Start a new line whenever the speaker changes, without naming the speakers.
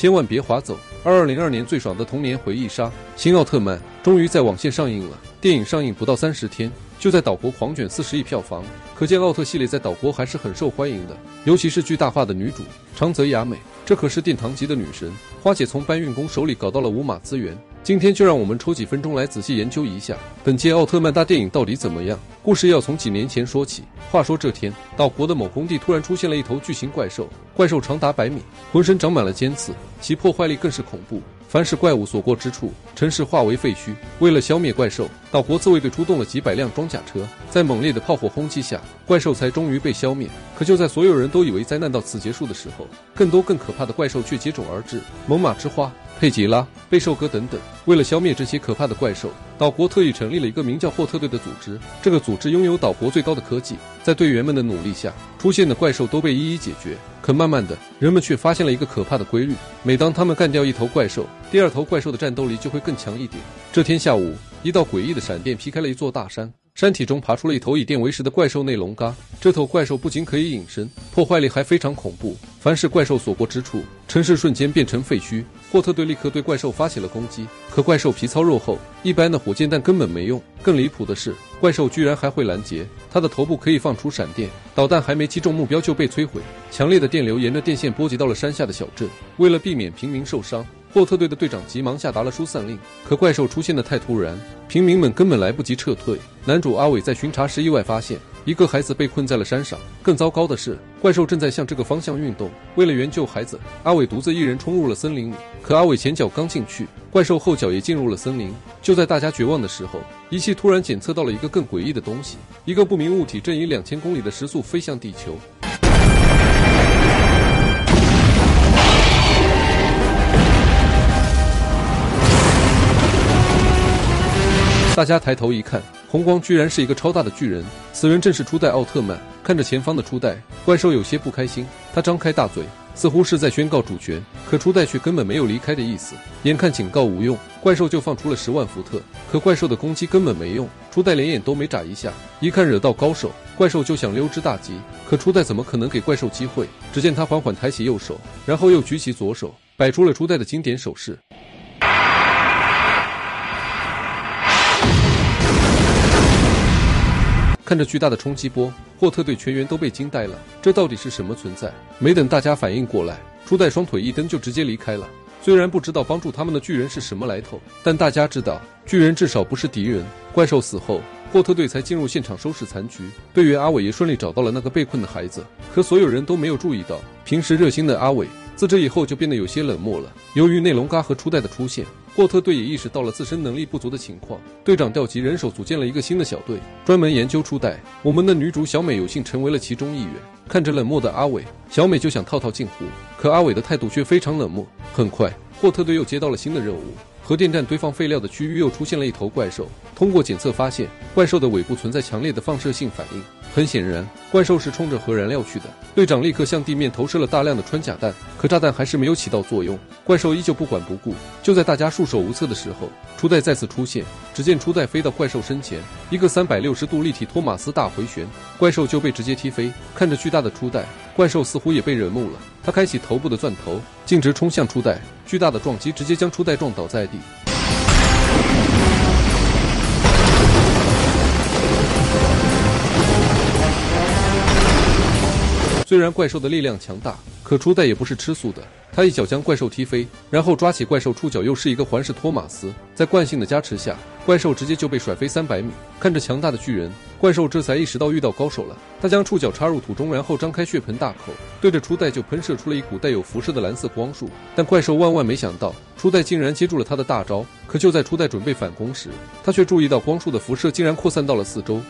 千万别划走！二二零二年最爽的童年回忆杀，新奥特曼终于在网线上映了。电影上映不到三十天，就在岛国狂卷四十亿票房，可见奥特系列在岛国还是很受欢迎的。尤其是巨大化的女主长泽雅美，这可是殿堂级的女神。花姐从搬运工手里搞到了五马资源。今天就让我们抽几分钟来仔细研究一下本届奥特曼大电影到底怎么样。故事要从几年前说起。话说这天，岛国的某工地突然出现了一头巨型怪兽，怪兽长达百米，浑身长满了尖刺，其破坏力更是恐怖。凡是怪物所过之处，城市化为废墟。为了消灭怪兽，岛国自卫队出动了几百辆装甲车，在猛烈的炮火轰击下，怪兽才终于被消灭。可就在所有人都以为灾难到此结束的时候，更多更可怕的怪兽却接踵而至。猛犸之花。佩吉拉、贝兽哥等等，为了消灭这些可怕的怪兽，岛国特意成立了一个名叫霍特队的组织。这个组织拥有岛国最高的科技，在队员们的努力下，出现的怪兽都被一一解决。可慢慢的，人们却发现了一个可怕的规律：每当他们干掉一头怪兽，第二头怪兽的战斗力就会更强一点。这天下午，一道诡异的闪电劈开了一座大山。山体中爬出了一头以电为食的怪兽内龙嘎。这头怪兽不仅可以隐身，破坏力还非常恐怖。凡是怪兽所过之处，城市瞬间变成废墟。霍特队立刻对怪兽发起了攻击，可怪兽皮糙肉厚，一般的火箭弹根本没用。更离谱的是，怪兽居然还会拦截，它的头部可以放出闪电，导弹还没击中目标就被摧毁。强烈的电流沿着电线波及到了山下的小镇。为了避免平民受伤。霍特队的队长急忙下达了疏散令，可怪兽出现的太突然，平民们根本来不及撤退。男主阿伟在巡查时意外发现一个孩子被困在了山上，更糟糕的是，怪兽正在向这个方向运动。为了援救孩子，阿伟独自一人冲入了森林里。可阿伟前脚刚进去，怪兽后脚也进入了森林。就在大家绝望的时候，仪器突然检测到了一个更诡异的东西：一个不明物体正以两千公里的时速飞向地球。大家抬头一看，红光居然是一个超大的巨人，此人正是初代奥特曼。看着前方的初代怪兽，有些不开心，他张开大嘴，似乎是在宣告主权。可初代却根本没有离开的意思。眼看警告无用，怪兽就放出了十万伏特。可怪兽的攻击根本没用，初代连眼都没眨一下。一看惹到高手，怪兽就想溜之大吉。可初代怎么可能给怪兽机会？只见他缓缓抬起右手，然后又举起左手，摆出了初代的经典手势。看着巨大的冲击波，霍特队全员都被惊呆了。这到底是什么存在？没等大家反应过来，初代双腿一蹬就直接离开了。虽然不知道帮助他们的巨人是什么来头，但大家知道巨人至少不是敌人。怪兽死后，霍特队才进入现场收拾残局。队员阿伟也顺利找到了那个被困的孩子。可所有人都没有注意到，平时热心的阿伟，自这以后就变得有些冷漠了。由于内龙嘎和初代的出现。霍特队也意识到了自身能力不足的情况，队长调集人手组建了一个新的小队，专门研究初代。我们的女主小美有幸成为了其中一员。看着冷漠的阿伟，小美就想套套近乎，可阿伟的态度却非常冷漠。很快，霍特队又接到了新的任务。核电站堆放废料的区域又出现了一头怪兽。通过检测发现，怪兽的尾部存在强烈的放射性反应。很显然，怪兽是冲着核燃料去的。队长立刻向地面投射了大量的穿甲弹，可炸弹还是没有起到作用。怪兽依旧不管不顾。就在大家束手无策的时候，初代再次出现。只见初代飞到怪兽身前，一个三百六十度立体托马斯大回旋，怪兽就被直接踢飞。看着巨大的初代，怪兽似乎也被惹怒了。他开启头部的钻头，径直冲向初代。巨大的撞击直接将初代撞倒在地。虽然怪兽的力量强大，可初代也不是吃素的。他一脚将怪兽踢飞，然后抓起怪兽触角，又是一个环式托马斯。在惯性的加持下，怪兽直接就被甩飞三百米。看着强大的巨人，怪兽这才意识到遇到高手了。他将触角插入土中，然后张开血盆大口，对着初代就喷射出了一股带有辐射的蓝色光束。但怪兽万万没想到，初代竟然接住了他的大招。可就在初代准备反攻时，他却注意到光束的辐射竟然扩散到了四周。